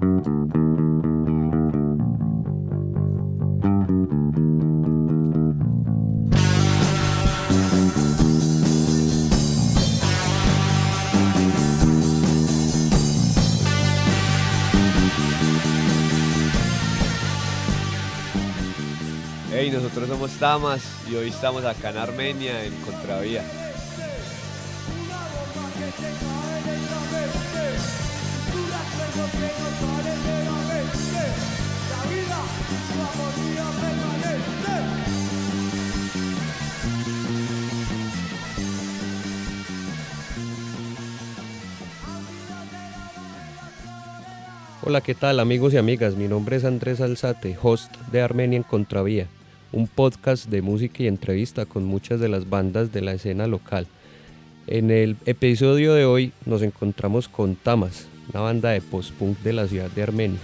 Hey, nosotros somos Tamas y hoy estamos acá en Armenia, en Contravía. Hola, ¿qué tal amigos y amigas? Mi nombre es Andrés Alzate, host de Armenia en Contravía, un podcast de música y entrevista con muchas de las bandas de la escena local. En el episodio de hoy nos encontramos con Tamas, una banda de post-punk de la ciudad de Armenia.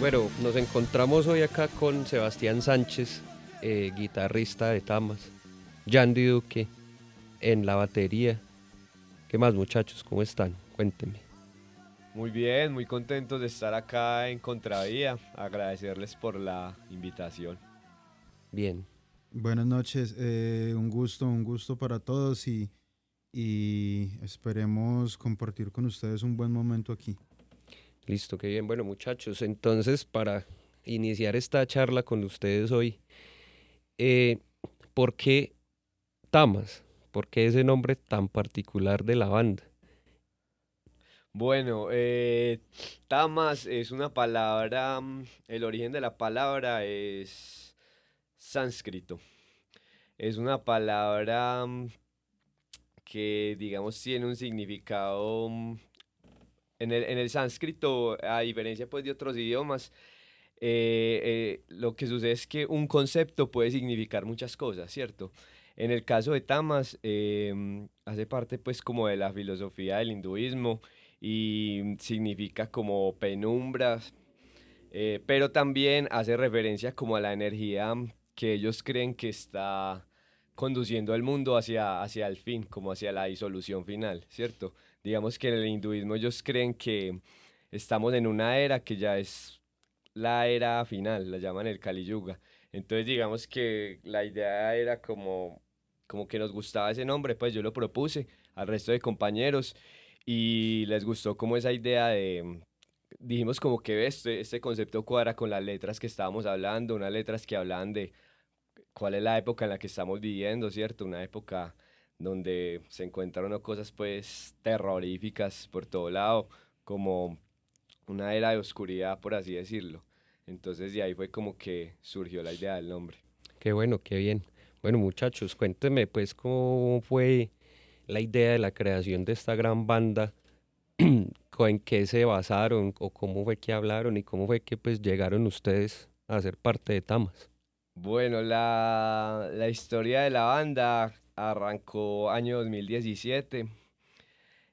Bueno, nos encontramos hoy acá con Sebastián Sánchez, eh, guitarrista de Tamas, Yandy Duque en la batería. ¿Qué más muchachos? ¿Cómo están? Cuéntenme. Muy bien, muy contentos de estar acá en Contravía. Agradecerles por la invitación. Bien. Buenas noches, eh, un gusto, un gusto para todos y, y esperemos compartir con ustedes un buen momento aquí. Listo, qué bien. Bueno, muchachos, entonces para iniciar esta charla con ustedes hoy, eh, ¿por qué Tamas? ¿Por qué ese nombre tan particular de la banda? Bueno, eh, Tamas es una palabra, mm, el origen de la palabra es sánscrito. Es una palabra mm, que, digamos, tiene un significado mm, en el, en el sánscrito, a diferencia pues, de otros idiomas, eh, eh, lo que sucede es que un concepto puede significar muchas cosas, ¿cierto? En el caso de Tamas, em, hace parte pues como de la filosofía del hinduismo y significa como penumbras, eh, pero también hace referencia como a la energía que ellos creen que está conduciendo al mundo hacia, hacia el fin, como hacia la disolución final, ¿cierto? Digamos que en el hinduismo ellos creen que estamos en una era que ya es la era final, la llaman el Kali Yuga. Entonces digamos que la idea era como, como que nos gustaba ese nombre, pues yo lo propuse al resto de compañeros y les gustó como esa idea de, dijimos como que este, este concepto cuadra con las letras que estábamos hablando, unas letras que hablan de cuál es la época en la que estamos viviendo, ¿cierto? Una época donde se encuentran cosas pues terroríficas por todo lado, como una era de oscuridad, por así decirlo. Entonces de ahí fue como que surgió la idea del nombre. Qué bueno, qué bien. Bueno muchachos, cuéntenme pues cómo fue la idea de la creación de esta gran banda, en qué se basaron o cómo fue que hablaron y cómo fue que pues llegaron ustedes a ser parte de Tamas. Bueno, la, la historia de la banda arrancó año 2017,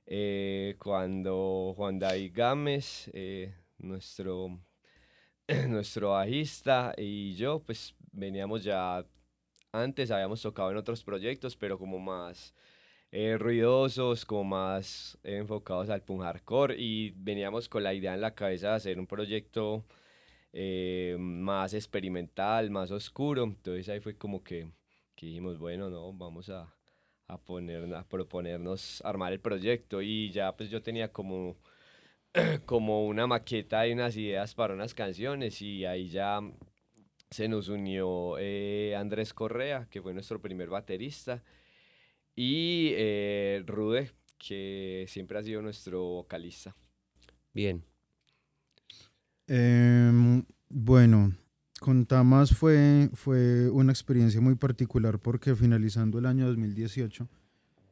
eh, cuando Juan David Gámez, eh, nuestro, nuestro bajista y yo, pues veníamos ya, antes habíamos tocado en otros proyectos, pero como más eh, ruidosos, como más enfocados al punk hardcore y veníamos con la idea en la cabeza de hacer un proyecto más experimental, más oscuro, entonces ahí fue como que dijimos, bueno, no, vamos a, a, poner, a proponernos armar el proyecto y ya pues yo tenía como, como una maqueta y unas ideas para unas canciones y ahí ya se nos unió eh, Andrés Correa, que fue nuestro primer baterista, y eh, Rude, que siempre ha sido nuestro vocalista. Bien. Em, bueno, con Tamas fue, fue una experiencia muy particular porque finalizando el año 2018,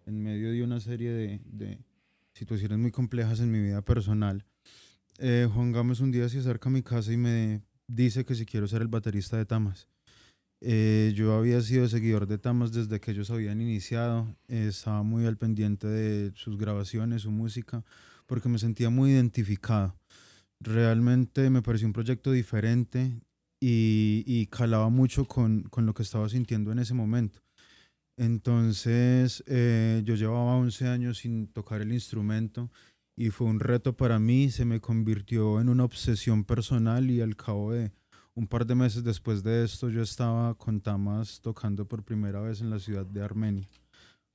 en medio de una serie de, de situaciones muy complejas en mi vida personal, eh, Juan Gámez un día se acerca a mi casa y me dice que si quiero ser el baterista de Tamas. Eh, yo había sido seguidor de Tamas desde que ellos habían iniciado, estaba muy al pendiente de sus grabaciones, su música, porque me sentía muy identificado. Realmente me pareció un proyecto diferente, y, calaba mucho con, con, lo que estaba sintiendo en ese momento. Entonces eh, yo llevaba 11 años sin tocar el instrumento y fue un reto para mí, se me convirtió en una obsesión personal y al cabo de un par de meses después de esto yo estaba con Tamas tocando por primera vez en la ciudad de Armenia.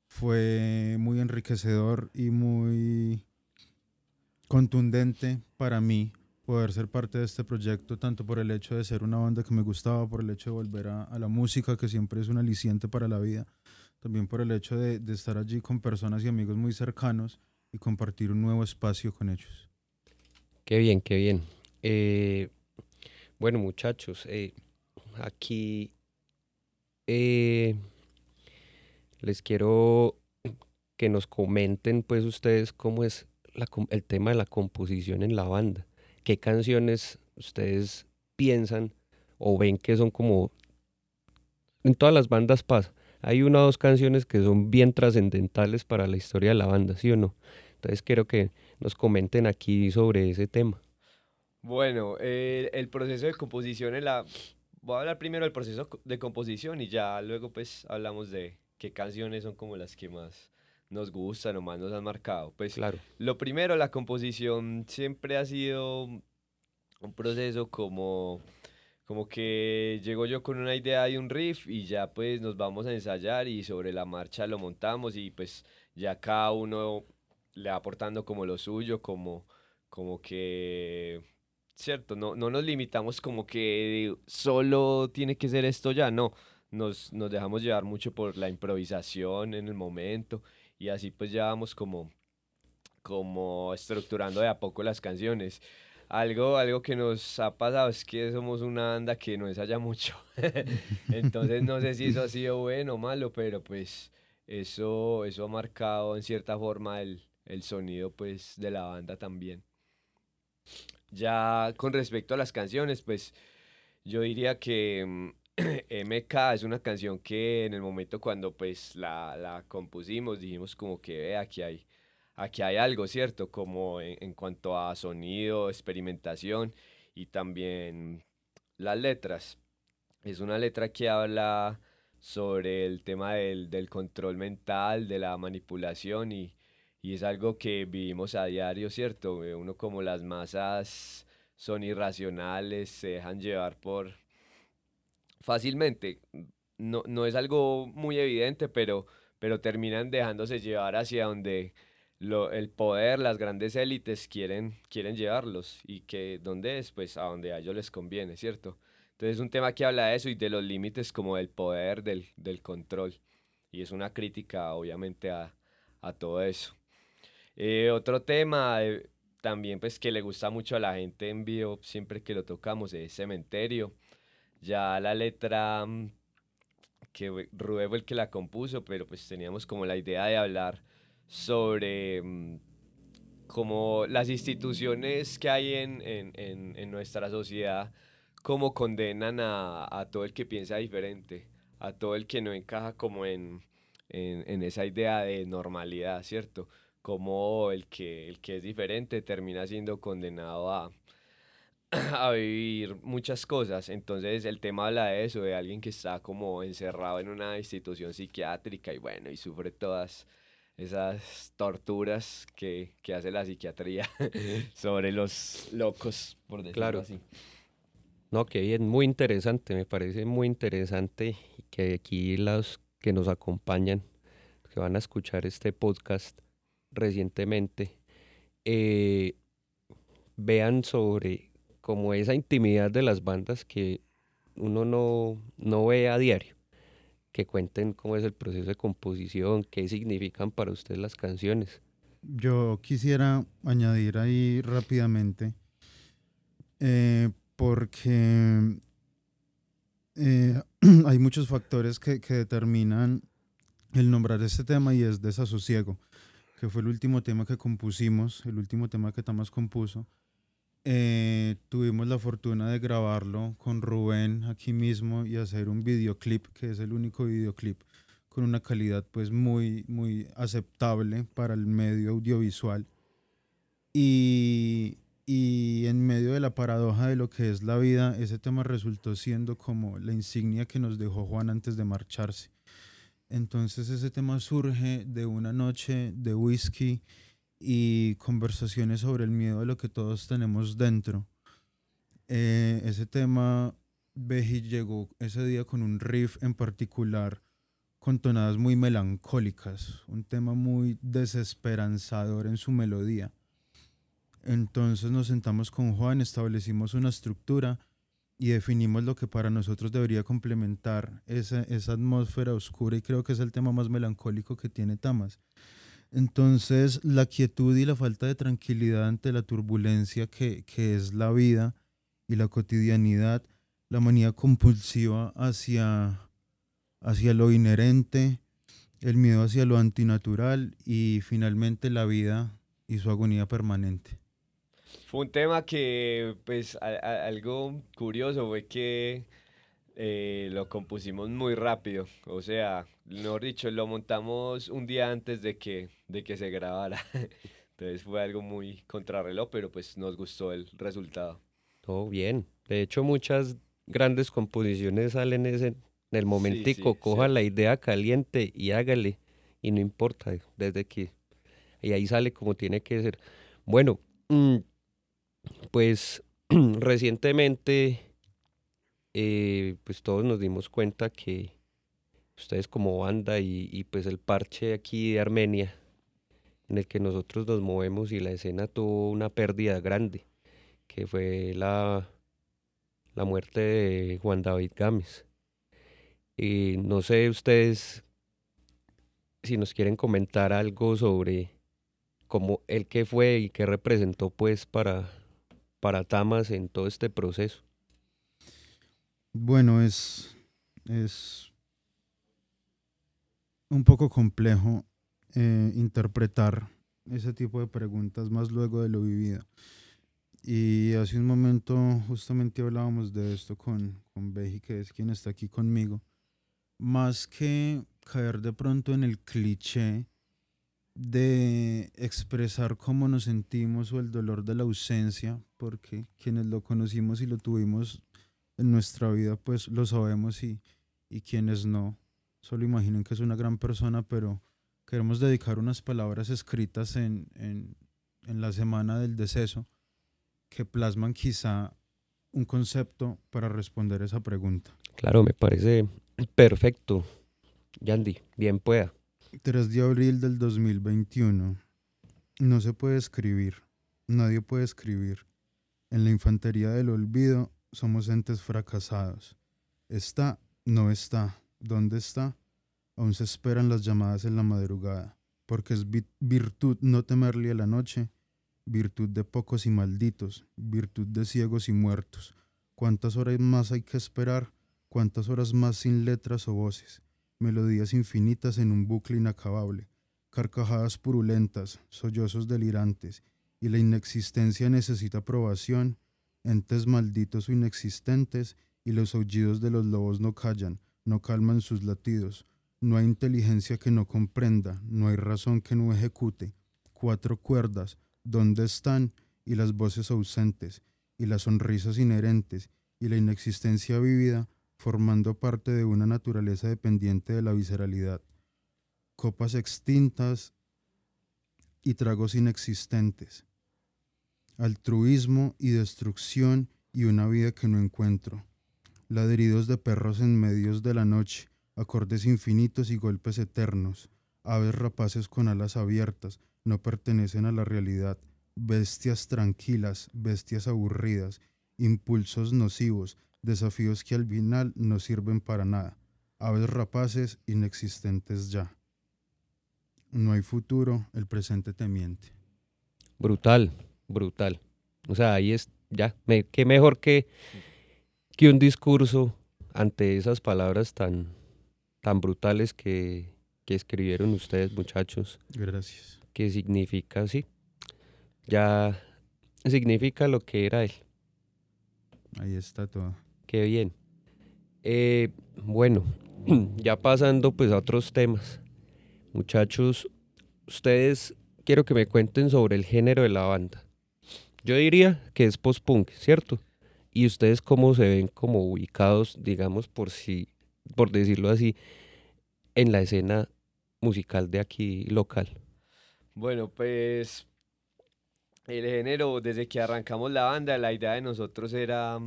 Fue muy enriquecedor y muy contundente para mí poder ser parte de este proyecto, tanto por el hecho de ser una banda que me gustaba, por el hecho de volver a, la música, que siempre es un aliciente para la vida, también por el hecho de, estar allí con personas y amigos muy cercanos y compartir un nuevo espacio con ellos. Qué bien, qué bien. Eh, bueno, muchachos, eh, aquí eh, les quiero que nos comenten, pues, ustedes cómo es el tema de la composición en la banda qué canciones ustedes piensan o ven que son como... En todas las bandas pasa. Hay una o dos canciones que son bien trascendentales para la historia de la banda, ¿sí o no? Entonces quiero que nos comenten aquí sobre ese tema. Bueno, el proceso de composición en la... Voy a hablar primero del proceso de composición y ya luego pues hablamos de qué canciones son como las que más nos gustan o más nos han marcado. Pues claro. lo primero, la composición siempre ha sido un proceso como, como que llego yo con una idea y un riff y ya pues nos vamos a ensayar y sobre la marcha lo montamos y pues ya cada uno le va aportando como lo suyo, como, como que, cierto, no, no nos limitamos como que solo tiene que ser esto ya, no. Nos, nos dejamos llevar mucho por la improvisación en el momento y así pues ya vamos como, como estructurando de a poco las canciones. Algo, algo que nos ha pasado es que somos una banda que no ensaya mucho. Entonces no sé si eso ha sido bueno o malo, pero pues eso, eso ha marcado en cierta forma el, el sonido pues de la banda también. Ya con respecto a las canciones, pues yo diría que mm, MK es una canción que en el momento cuando pues la, la compusimos dijimos como que ve aquí hay, aquí hay algo, ¿cierto? Como en, cuanto a sonido, experimentación y también las letras. Es una letra que habla sobre el tema del, del control mental, de la manipulación y, y es algo que vivimos a diario, ¿cierto? Uno como las masas son irracionales, se dejan llevar por fácilmente. No, no es algo muy evidente, pero, pero terminan dejándose llevar hacia donde lo, el poder, las grandes élites quieren, quieren llevarlos. ¿Y que dónde es? Pues a donde a ellos les conviene, ¿cierto? Entonces es un tema que habla de eso y de los límites como del poder, del, del control. Y es una crítica, obviamente, a, a todo eso. Eh, otro tema eh, también, pues, que le gusta mucho a la gente en vivo, siempre que lo tocamos, es Cementerio. Ya la letra, mm, que Rubén fue el que la compuso, pero pues teníamos como la idea de hablar sobre mm, como las instituciones que hay en, en, en, nuestra sociedad, como condenan a, a, todo el que piensa diferente, a todo el que no encaja como en, esa idea de normalidad, ¿cierto? Como el que, el que es diferente termina siendo condenado a, a vivir muchas cosas. Entonces el tema habla de eso, de alguien que está como encerrado en una institución psiquiátrica y bueno, y sufre todas esas torturas que, que hace la psiquiatría sobre los locos, por decirlo claro. así. No, que bien, muy interesante, me parece muy interesante que aquí los que nos acompañan, que van a escuchar este podcast recientemente, eh, vean sobre como esa intimidad de las bandas que uno no, no ve a diario. Que cuenten cómo es el proceso de composición, qué significan para ustedes las canciones. Yo quisiera añadir ahí rápidamente, eh, porque eh, hay muchos factores que, que, determinan el nombrar este tema y es desasosiego, que fue el último tema que compusimos, el último tema que Tamas compuso. Eh, tuvimos la fortuna de grabarlo con Rubén aquí mismo y hacer un videoclip, que es el único videoclip con una calidad pues muy, muy aceptable para el medio audiovisual. Y, y en medio de la paradoja de lo que es la vida, ese tema resultó siendo como la insignia que nos dejó Juan antes de marcharse. Entonces ese tema surge de una noche de whisky y conversaciones sobre el miedo de lo que todos tenemos dentro. Eh, ese tema, Beji llegó ese día con un riff en particular con tonadas muy melancólicas, un tema muy desesperanzador en su melodía. Entonces nos sentamos con Juan, establecimos una estructura y definimos lo que para nosotros debería complementar esa, esa atmósfera oscura y creo que es el tema más melancólico que tiene Tamas. Entonces la quietud y la falta de tranquilidad ante la turbulencia que, que es la vida y la cotidianidad, la manía compulsiva hacia hacia lo inherente, el miedo hacia lo antinatural y finalmente la vida y su agonía permanente. Fue un tema que, pues, algo curioso fue que eh, lo compusimos muy rápido. O sea, mejor dicho, lo montamos un día antes de que, de que se grabara. Entonces fue algo muy contrarreloj, pero pues nos gustó el resultado. Todo bien. De hecho, muchas grandes composiciones salen ese, en el momentico, coja la idea caliente y hágale. Y no importa, desde que. Y ahí sale como tiene que ser. Bueno, mm, pues recientemente, eh, pues todos nos dimos cuenta que ustedes como banda y, pues el parche aquí de Armenia, en el que nosotros nos movemos y la escena tuvo una pérdida grande, que fue la, la muerte de Juan David Gámez. Y no sé ustedes si nos quieren comentar algo sobre cómo el que fue y qué representó pues para, para Tamas en todo este proceso. Bueno, es, es un poco complejo eh, interpretar ese tipo de preguntas más luego de lo vivido. Y hace un momento justamente hablábamos de esto con, con Beji, que es quien está aquí conmigo más que caer de pronto en el cliché de expresar cómo nos sentimos o el dolor de la ausencia, porque quienes lo conocimos y lo tuvimos en nuestra vida, pues lo sabemos y, y quienes no, solo imaginen que es una gran persona, pero queremos dedicar unas palabras escritas en, en, en la semana del deceso que plasman quizá un concepto para responder esa pregunta. Claro, me parece Perfecto. Yandy, bien pueda. 3 de abril del 2021. No se puede escribir. Nadie puede escribir. En la infantería del olvido somos entes fracasados. Está, no está. ¿Dónde está? Aún se esperan las llamadas en la madrugada, porque es virtud no temerle a la noche, virtud de pocos y malditos, virtud de ciegos y muertos. ¿Cuántas horas más hay que esperar? cuántas horas más sin letras o voces, melodías infinitas en un bucle inacabable, carcajadas purulentas, sollozos delirantes, y la inexistencia necesita aprobación, entes malditos o inexistentes, y los aullidos de los lobos no callan, no calman sus latidos, no hay inteligencia que no comprenda, no hay razón que no ejecute. Cuatro cuerdas, ¿dónde están? Y las voces ausentes, y las sonrisas inherentes, y la inexistencia vívida, formando parte de una naturaleza dependiente de la visceralidad, copas extintas y tragos inexistentes, altruismo y destrucción y una vida que no encuentro, ladridos de perros en medios de la noche, acordes infinitos y golpes eternos, aves rapaces con alas abiertas, no pertenecen a la realidad, bestias tranquilas, bestias aburridas, impulsos nocivos, desafíos que al final no sirven para nada, aves rapaces inexistentes ya. No hay futuro, el presente te miente. Brutal, brutal. O sea, ahí es, ya, qué mejor que, que un discurso ante esas palabras tan, tan brutales que, que escribieron ustedes, muchachos. Gracias. ¿Qué significa, sí, ya significa lo que era él. Ahí está todo. Qué bien. Eh, bueno, ya pasando pues a otros temas. Muchachos, ustedes quiero que me cuenten sobre el género de la banda. Yo diría que es post-punk, ¿cierto? ¿Y ustedes cómo se ven como ubicados, digamos, por si, por decirlo así, en la escena musical de aquí local? Bueno, pues el género, desde que arrancamos la banda, la idea de nosotros era,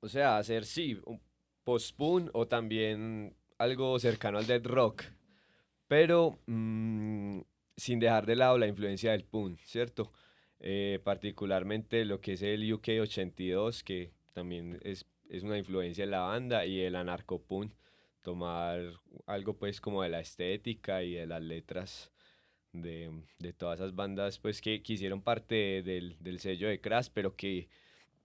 o sea, hacer, sí, un post-punk o también algo cercano al dead rock, pero mm, sin dejar de lado la influencia del punk, ¿cierto? Eh, particularmente lo que es el UK 82, que también es, es una influencia en la banda, y el anarcopunk, tomar algo pues como de la estética y de las letras de, de todas esas bandas pues que, que hicieron parte del, del sello de Crash, pero que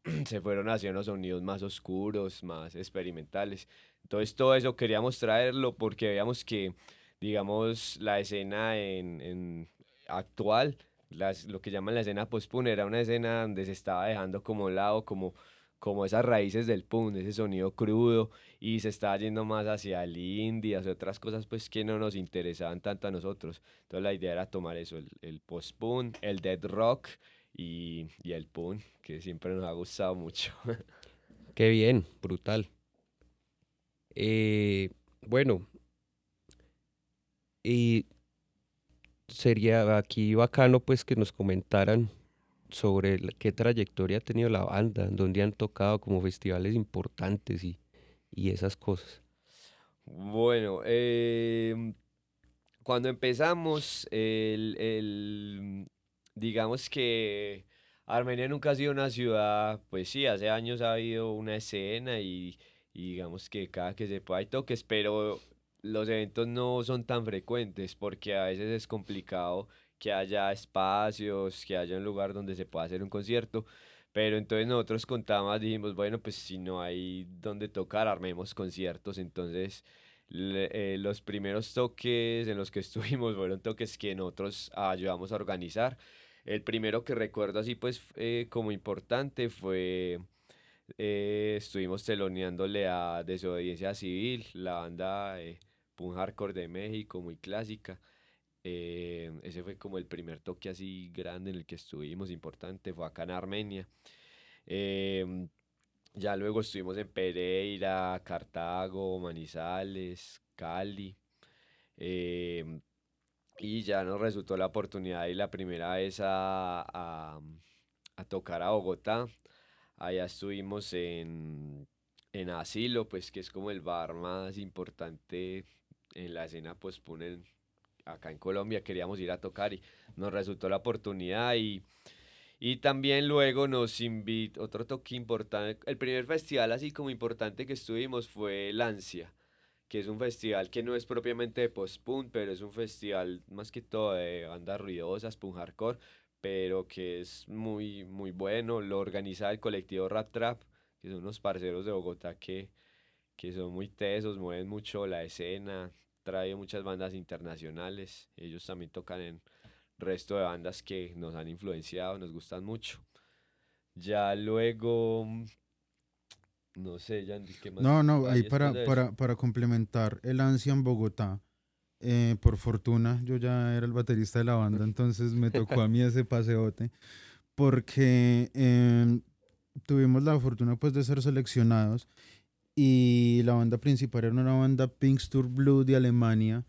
se fueron haciendo sonidos más oscuros, más experimentales. Entonces todo eso queríamos traerlo porque veíamos que, digamos, la escena en, en actual, las, lo que llaman la escena post-punk, era una escena donde se estaba dejando como lado, como, como esas raíces del punk, ese sonido crudo, y se estaba yendo más hacia el indie, hacia otras cosas pues que no nos interesaban tanto a nosotros. Entonces la idea era tomar eso, el, el post-punk, el dead rock y, y el punk, que siempre nos ha gustado mucho. Qué bien, brutal. Eh, bueno, y sería aquí bacano pues que nos comentaran sobre qué trayectoria ha tenido la banda, dónde han tocado como festivales importantes y, y esas cosas. Bueno, em, cuando empezamos, el, el- digamos que Armenia nunca ha sido una ciudad, pues sí, hace años ha habido una escena y, y digamos que cada que se pueda hay toques, pero los eventos no son tan frecuentes porque a veces es complicado que haya espacios, que haya un lugar donde se pueda hacer un concierto. Pero entonces nosotros contábamos, dijimos, bueno, pues si no hay donde tocar, armemos conciertos. Entonces eh, los primeros toques en los que estuvimos fueron toques que nosotros ayudamos a organizar. El primero que recuerdo así pues eh, como importante fue, eh, estuvimos teloneándole a Desobediencia Civil, la banda eh, punk hardcore de México, muy clásica. Eh, ese fue como el primer toque así grande en el que estuvimos, importante, fue acá en Armenia. Em, ya luego estuvimos en Pereira, Cartago, Manizales, Cali. em, y ya nos resultó la oportunidad y la primera vez a, a- a tocar a Bogotá. Allá estuvimos en, en Asilo, pues que es como el bar más importante en la escena pues ponen acá en Colombia. Queríamos ir a tocar y nos resultó la oportunidad y, y también luego nos invitó, otro toque importante, el primer festival así como importante que estuvimos fue Lancia que es un festival que no es propiamente de post-punk, pero es un festival más que todo de bandas ruidosas, punk hardcore, pero que es muy, muy bueno. Lo organiza el colectivo Rap Trap, que son unos parceros de Bogotá que, que son muy tesos, mueven mucho la escena, trae muchas bandas internacionales. Ellos también tocan en resto de bandas que nos han influenciado, nos gustan mucho. Ya luego, no sé, Yandy, ¿qué más No, no, ahí para, para, para complementar el ansia en Bogotá, eh, por fortuna, yo ya era el baterista de la banda, entonces me tocó a mí ese paseote, porque em, tuvimos la fortuna pues de ser seleccionados y la banda principal era una banda Pinkster Blue de Alemania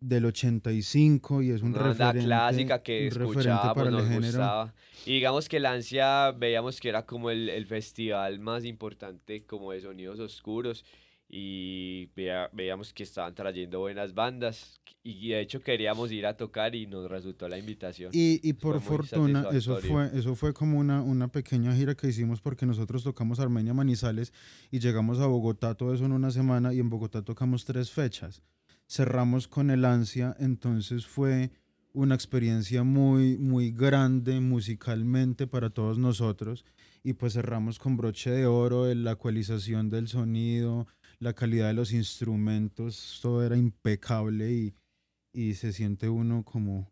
del 85 y es un Una banda referente, clásica que escuchábamos, para nos gustaba. Y digamos que Lancia veíamos que era como el, el festival más importante como de sonidos oscuros y vea- veíamos que estaban trayendo buenas bandas y de hecho queríamos ir a tocar y nos resultó la invitación. Y, y por fortuna, eso fue, eso fue como una, una pequeña gira que hicimos porque nosotros tocamos Armenia Manizales y llegamos a Bogotá, todo eso en una semana, y en Bogotá tocamos tres fechas. Cerramos con el ansia, entonces fue una experiencia muy, muy grande musicalmente para todos nosotros. Y pues cerramos con broche de oro, la ecualización del sonido, la calidad de los instrumentos, todo era impecable y, y se siente uno como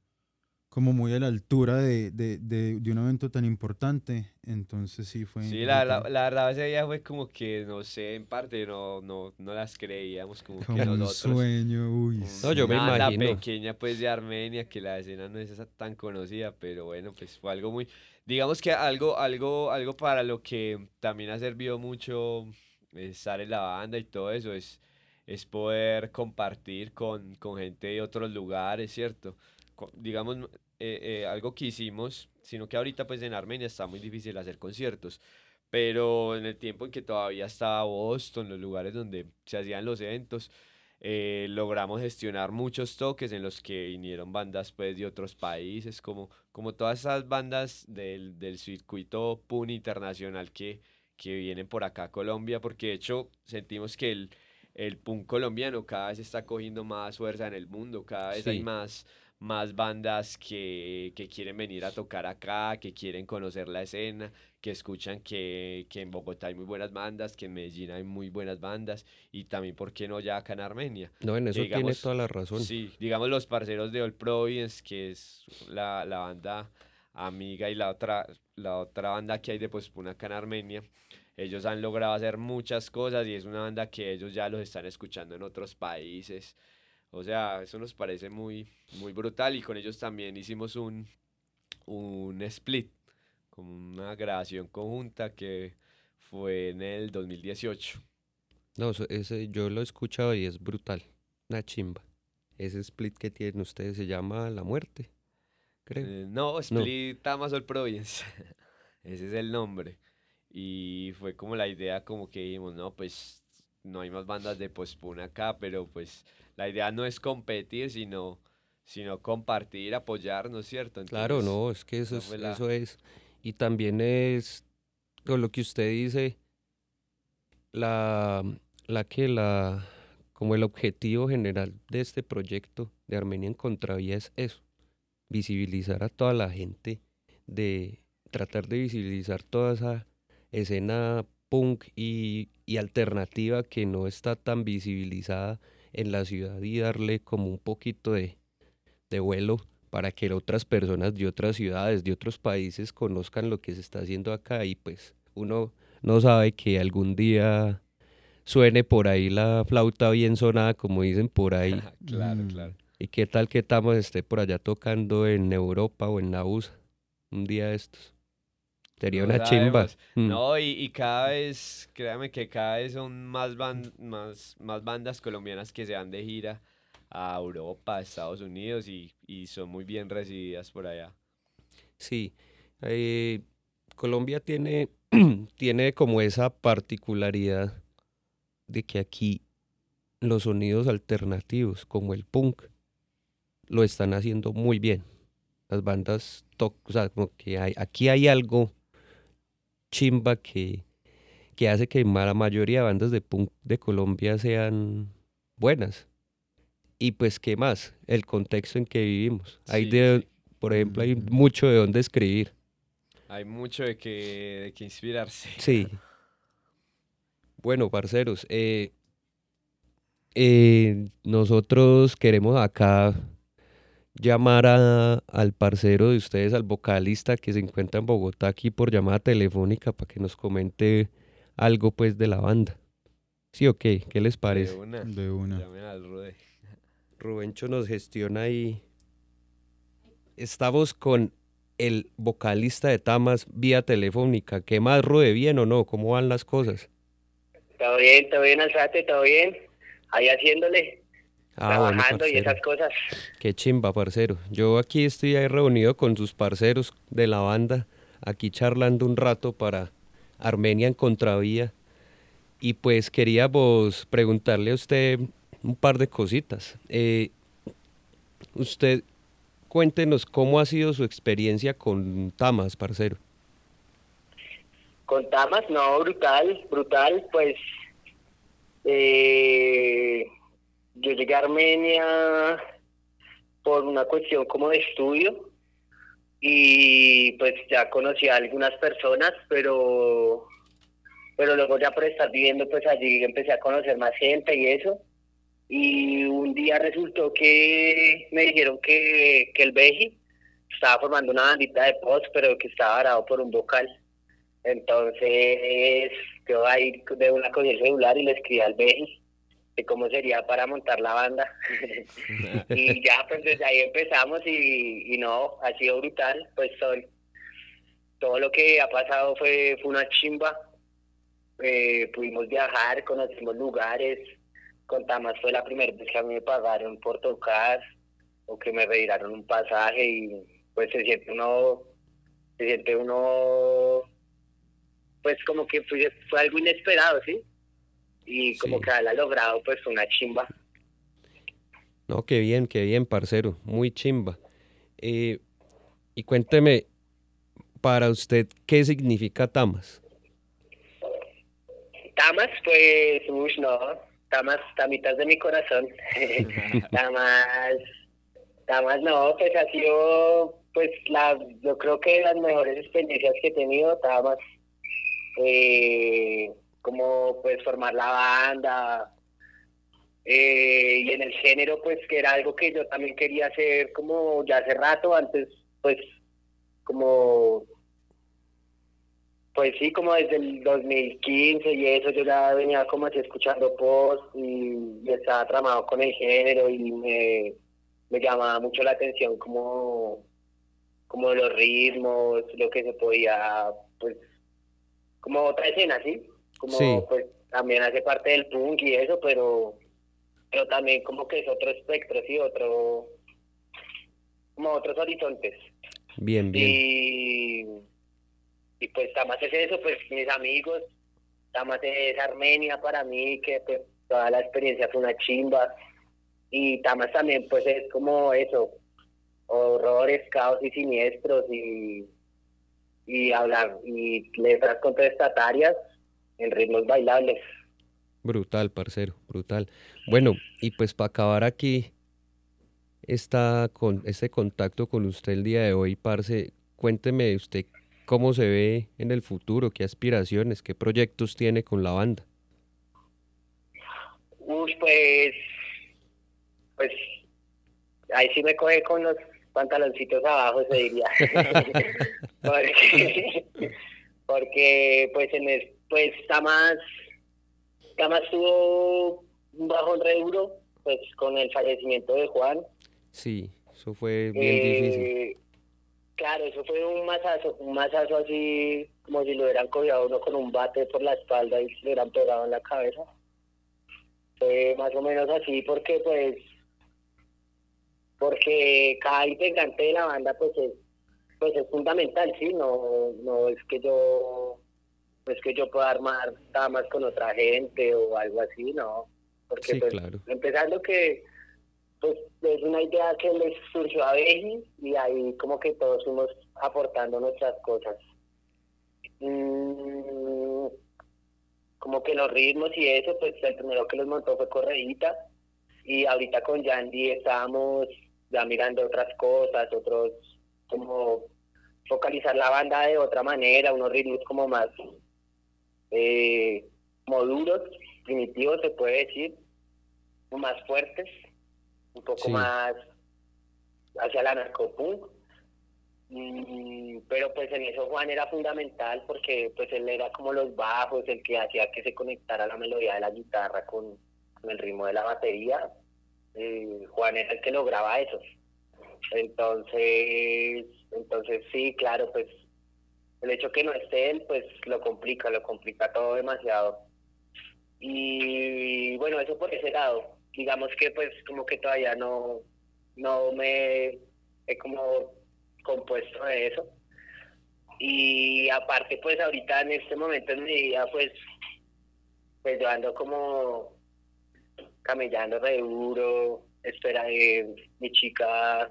como muy a la altura de, de, de, de un evento tan importante. Entonces sí fue... Sí, la, la, la, verdad ese día fue como que, no sé, en parte no, no, no las creíamos como, como que un nosotros... sueño, uy. No, yo me imagino. pequeña pues de Armenia, que la escena no es esa tan conocida, pero bueno, pues fue algo muy... Digamos que algo, algo, algo para lo que también ha servido mucho estar en la banda y todo eso es, es poder compartir con, con gente de otros lugares, ¿cierto? Digamos, eh, eh, algo que hicimos, sino que ahorita pues en Armenia está muy difícil hacer conciertos, pero en el tiempo en que todavía estaba Boston, los lugares donde se hacían los eventos, eh, logramos gestionar muchos toques en los que vinieron bandas pues de otros países, como, como todas esas bandas del, del circuito PUN internacional que, que vienen por acá a Colombia, porque de hecho sentimos que el, el punk colombiano cada vez está cogiendo más fuerza en el mundo, cada vez hay más, más bandas que, que quieren venir a tocar acá, que quieren conocer la escena, que escuchan que, que en Bogotá hay muy buenas bandas, que en Medellín hay muy buenas bandas, y también, ¿por qué no ya acá en Armenia? No, en eso tiene digamos, toda la razón. Sí, digamos los parceros de All Providence, que es la, la banda amiga y la otra, la otra banda que hay de Pospuna en Armenia. Ellos han logrado hacer muchas cosas y es una banda que ellos ya los están escuchando en otros países. O sea, eso nos parece muy, muy brutal y con ellos también hicimos un, un split, como una grabación conjunta que fue en el 2018. No, ese yo lo he escuchado y es brutal. Una chimba. Ese split que tienen ustedes se llama La Muerte, creo. Eh, no, Split Tamas All Providence. Ese es el nombre. Y fue como la idea, como que dijimos, no, pues no hay más bandas de post-punk acá, pero pues la idea no es competir, sino, sino compartir, apoyarnos, ¿cierto? Claro, no, es que eso es, la- eso es. Y también es con lo que usted dice, la, la que la, como el objetivo general de este proyecto de Armenia en Contravía es eso, visibilizar a toda la gente, de tratar de visibilizar toda esa escena punk y, y alternativa que no está tan visibilizada en la ciudad y darle como un poquito de, de vuelo para que otras personas de otras ciudades, de otros países conozcan lo que se está haciendo acá y pues uno no sabe que algún día suene por ahí la flauta bien sonada, como dicen por ahí, claro, Mm. claro. Y qué tal que Tamos esté por allá tocando en Europa o en la USA un día de estos. Sería No una chimba. Mm. No, y, y cada vez, créame que cada vez son más, ban- más, más bandas colombianas que se van de gira a Europa, a Estados Unidos y, y son muy bien recibidas por allá. Sí, eh, Colombia tiene, tiene como esa particularidad de que aquí los sonidos alternativos, como el punk, lo están haciendo muy bien. Las bandas, to- o sea, como que hay, aquí hay algo chimba que, que hace que la mayoría de bandas de punk de Colombia sean buenas. Y pues, ¿qué más? El contexto en que vivimos. Hay de, por ejemplo, hay mucho de dónde escribir. Hay mucho de que, de que inspirarse. Sí. Bueno, parceros, eh, eh, nosotros queremos acá llamar a- al parcero de ustedes, al vocalista que se encuentra en Bogotá aquí por llamada telefónica para que nos comente algo pues de la banda. ¿Sí o qué? ¿Qué les De parece? una. De una. Al Rude. Rubencho nos gestiona ahí. Estamos con el vocalista de Tamas vía telefónica. ¿Qué más, Rude? ¿Bien o no? ¿Cómo van las cosas? Todo bien, todo bien, Alzate, todo bien. Ahí haciéndole, Ah, bueno, trabajando y esas cosas. Qué chimba, parcero. Yo aquí estoy ahí reunido con sus parceros de la banda, aquí charlando un rato para Armenia en Contravía. Y pues queríamos preguntarle a usted un par de cositas. Eh, usted, cuéntenos cómo ha sido su experiencia con Tamas, parcero. Con Tamas, no, brutal, brutal, pues eh, yo llegué a Armenia por una cuestión como de estudio y pues ya conocí a algunas personas, pero pero luego ya por estar viviendo pues allí empecé a conocer más gente y eso y un día resultó que me dijeron que, que el Beji estaba formando una bandita de post, pero que estaba varado por un vocal. Entonces, yo ahí de una cogí el celular y le escribí al Benny de cómo sería para montar la banda. y ya, pues desde ahí empezamos y, y no, ha sido brutal. Pues todo, todo lo que ha pasado fue, fue una chimba. Eh, pudimos viajar, conocimos lugares. Con Tamas fue la primera vez que a mí me pagaron por tocar o que me retiraron un pasaje y pues se siente uno, se siente uno pues como que fue, fue algo inesperado, ¿sí? Y como que ha logrado pues una chimba. No, qué bien, qué bien, parcero, muy chimba. Eh, y cuénteme, para usted, ¿qué significa Tamas? Tamas, pues, uy, no, Tamas, tamitas de mi corazón. Tamas, Tamas, no, pues ha sido, pues, la, yo creo que las mejores experiencias que he tenido, Tamas, eh, como pues formar la banda eh, y en el género pues que era algo que yo también quería hacer como ya hace rato antes pues como pues sí como desde el 2015 y eso yo ya venía como así escuchando post y, estaba tramado con el género y me, me llamaba mucho la atención como como los ritmos lo que se podía pues como otra escena, ¿sí? Como pues también hace parte del punk y eso, pero pero también como que es otro espectro, sí, otro como otros horizontes. Bien, bien. Y, y pues Tamas es eso, pues mis amigos, Tamas es Armenia para mí, que pues toda la experiencia fue una chimba. Y Tamas también pues es como eso, horrores, caos y siniestros y y hablar y letras contestatarias en ritmos bailables. Brutal, parcero, brutal. Bueno, y pues para acabar aquí esta, con, este contacto con usted el día de hoy, parce, cuénteme usted cómo se ve en el futuro, qué aspiraciones, qué proyectos tiene con la banda. Uy, pues, pues, ahí sí me coge con los pantaloncitos abajo, se diría. porque, pues, en el, pues, está más, está más tuvo un bajón re duro, pues, con el fallecimiento de Juan. Sí, eso fue bien difícil. Eh, claro, eso fue un masazo, un masazo así, como si lo hubieran cogido uno con un bate por la espalda y se lo hubieran pegado en la cabeza. Fue más o menos así, porque, pues, porque cada integrante de la banda pues es pues es fundamental sí no no es que yo es que yo pueda armar damas con otra gente o algo así no porque sí, pues, claro. empezando que pues es una idea que les surgió a Beji y ahí como que todos fuimos aportando nuestras cosas mm, como que los ritmos y eso pues el primero que los montó fue Correíta y ahorita con Yandy estábamos ya mirando otras cosas, otros, como focalizar la banda de otra manera, unos ritmos como más, eh, como duros, primitivos se puede decir, más fuertes, un poco más hacia la narcopunk. Mm, pero pues en eso Juan era fundamental porque pues él era como los bajos, el que hacía que se conectara la melodía de la guitarra con el ritmo de la batería eh, Juan era el que lograba eso. Entonces, entonces sí, claro, pues el hecho que no esté él, pues lo complica, lo complica todo demasiado. Y bueno, eso por ese lado. Digamos que pues como que todavía no, no me he como compuesto de eso. Y aparte pues ahorita en este momento en mi vida pues, pues yo ando como camellando re duro, espera de mi chica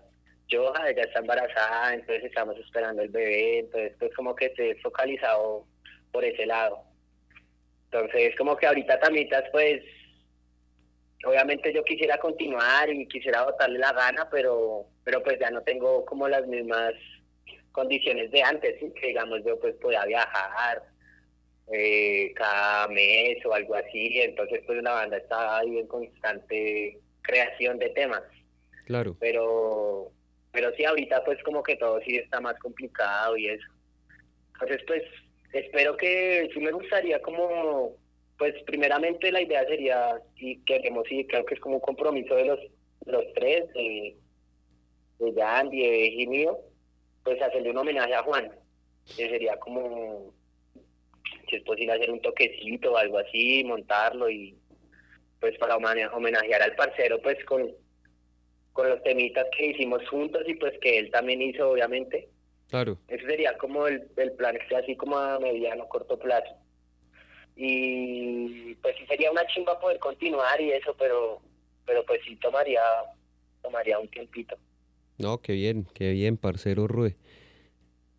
Joja, ella está embarazada, entonces estamos esperando el bebé, entonces pues como que estoy focalizado por ese lado. Entonces como que ahorita tamitas pues obviamente yo quisiera continuar y quisiera botarle la gana, pero pero pues ya no tengo como las mismas condiciones de antes, que digamos yo pues podía viajar, eh, cada mes o algo así, entonces pues la banda está ahí en constante creación de temas. Claro. Pero, pero sí, ahorita pues como que todo sí está más complicado y eso. Entonces pues espero que sí me gustaría como, pues primeramente la idea sería, y queremos, y creo que es como un compromiso de los, los tres, de, de Yandy, de y mío, pues hacerle un homenaje a Juan, que sería como, si es posible hacer un toquecito o algo así, montarlo y pues para homenajear al parcero pues con, con los temitas que hicimos juntos y pues que él también hizo obviamente Claro. Ese sería como el, el plan, así como a mediano, corto plazo. Y pues sí sería una chimba poder continuar y eso, pero pero pues sí tomaría tomaría un tiempito. No, qué bien, qué bien, parcero Rue.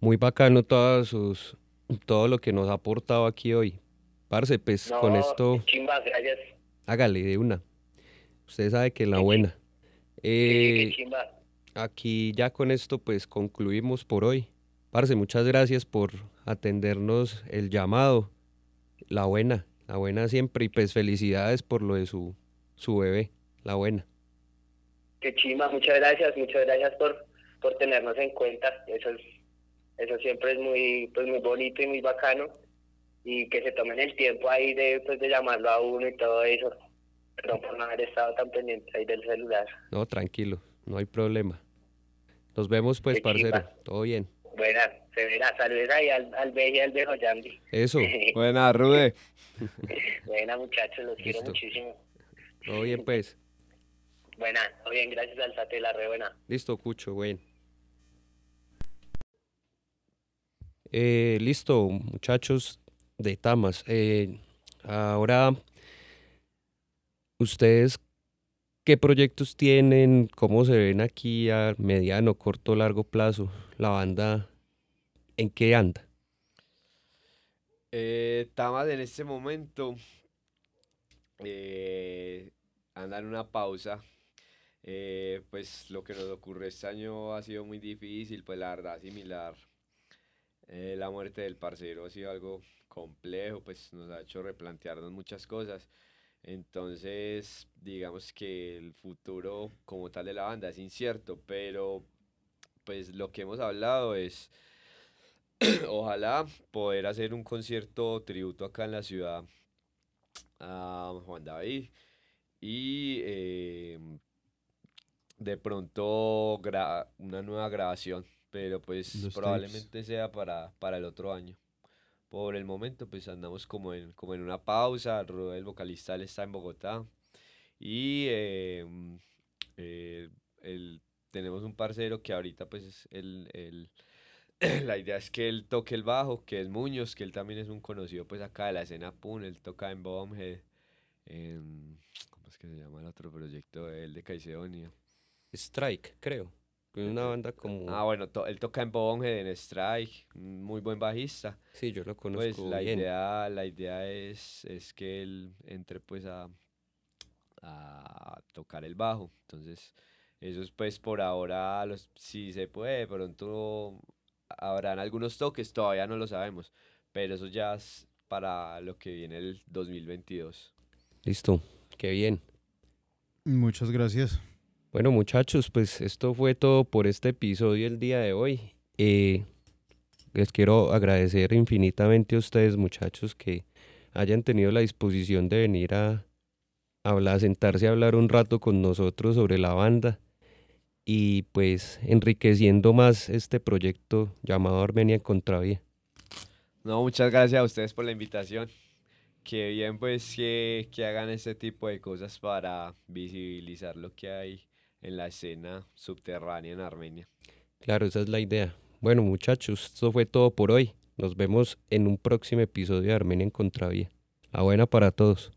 Muy bacano todas sus, todo lo que nos ha aportado aquí hoy. Parce, pues con esto... Chimba, gracias. Hágale de una. Usted sabe que la buena. Eh, chimba. Aquí ya con esto pues concluimos por hoy. Parce, muchas gracias por atendernos el llamado. La buena, la buena siempre y pues felicidades por lo de su, su bebé, la buena. Qué chima, muchas gracias, muchas gracias por, por tenernos en cuenta. Eso es, eso siempre es muy, pues muy bonito y muy bacano. Y que se tomen el tiempo ahí de, pues, de llamarlo a uno y todo eso. Perdón por no haber estado tan pendiente ahí del celular. No, tranquilo, no hay problema. Nos vemos pues, parcero. Todo bien. Buena, se verá. Saludos ahí al, al y al viejo Yandy. Eso. Buena, Rude. Buena, muchachos, los quiero muchísimo. Todo bien, pues. Buena, todo bien, gracias al la re buena. Listo, Cucho, buen. Eh, listo, muchachos de Tamas. Eh, ahora, ustedes ¿Qué proyectos tienen? ¿Cómo se ven aquí a mediano, corto, largo plazo? ¿La banda en qué anda? Eh, en este momento eh, anda una pausa. Eh, pues lo que nos ocurre este año ha sido muy difícil, pues la verdad similar. Eh, la muerte del parcero ha sido algo complejo, pues nos ha hecho replantearnos muchas cosas. Entonces, digamos que el futuro como tal de la banda es incierto, pero pues lo que hemos hablado es ojalá poder hacer un concierto tributo acá en la ciudad a Juan David y eh, de pronto una nueva grabación, pero pues probablemente sea para, para el otro año por el momento pues andamos como en, como en una pausa, el vocalista está en Bogotá y em, eh, tenemos un parcero que ahorita pues el, la idea es que él toque el bajo, que es Muñoz, que él también es un conocido pues acá de la escena Pun, él toca en Bombhead, en, ¿cómo es que se llama el otro proyecto? El de Caicedonia. Strike, creo. Una banda como... Ah, bueno, él toca en Bonge, en Strike, muy buen bajista. Sí, yo lo conozco Pues la idea, la idea es, es que él entre pues a, a tocar el bajo. Entonces, eso es pues por ahora, los, si se puede, pronto habrán algunos toques, todavía no lo sabemos. Pero eso ya es para lo que viene el 2022. Listo, qué bien. Muchas gracias. Bueno muchachos, pues esto fue todo por este episodio el día de hoy. Eh, les quiero agradecer infinitamente a ustedes muchachos que hayan tenido la disposición de venir a, hablar, sentarse a hablar un rato con nosotros sobre la banda y pues enriqueciendo más este proyecto llamado Armenia en Contravía. No, muchas gracias a ustedes por la invitación. Qué bien pues que, que hagan este tipo de cosas para visibilizar lo que hay en la escena subterránea en Armenia. Claro, esa es la idea. Bueno, muchachos, esto fue todo por hoy. Nos vemos en un próximo episodio de Armenia en Contravía. La buena para todos.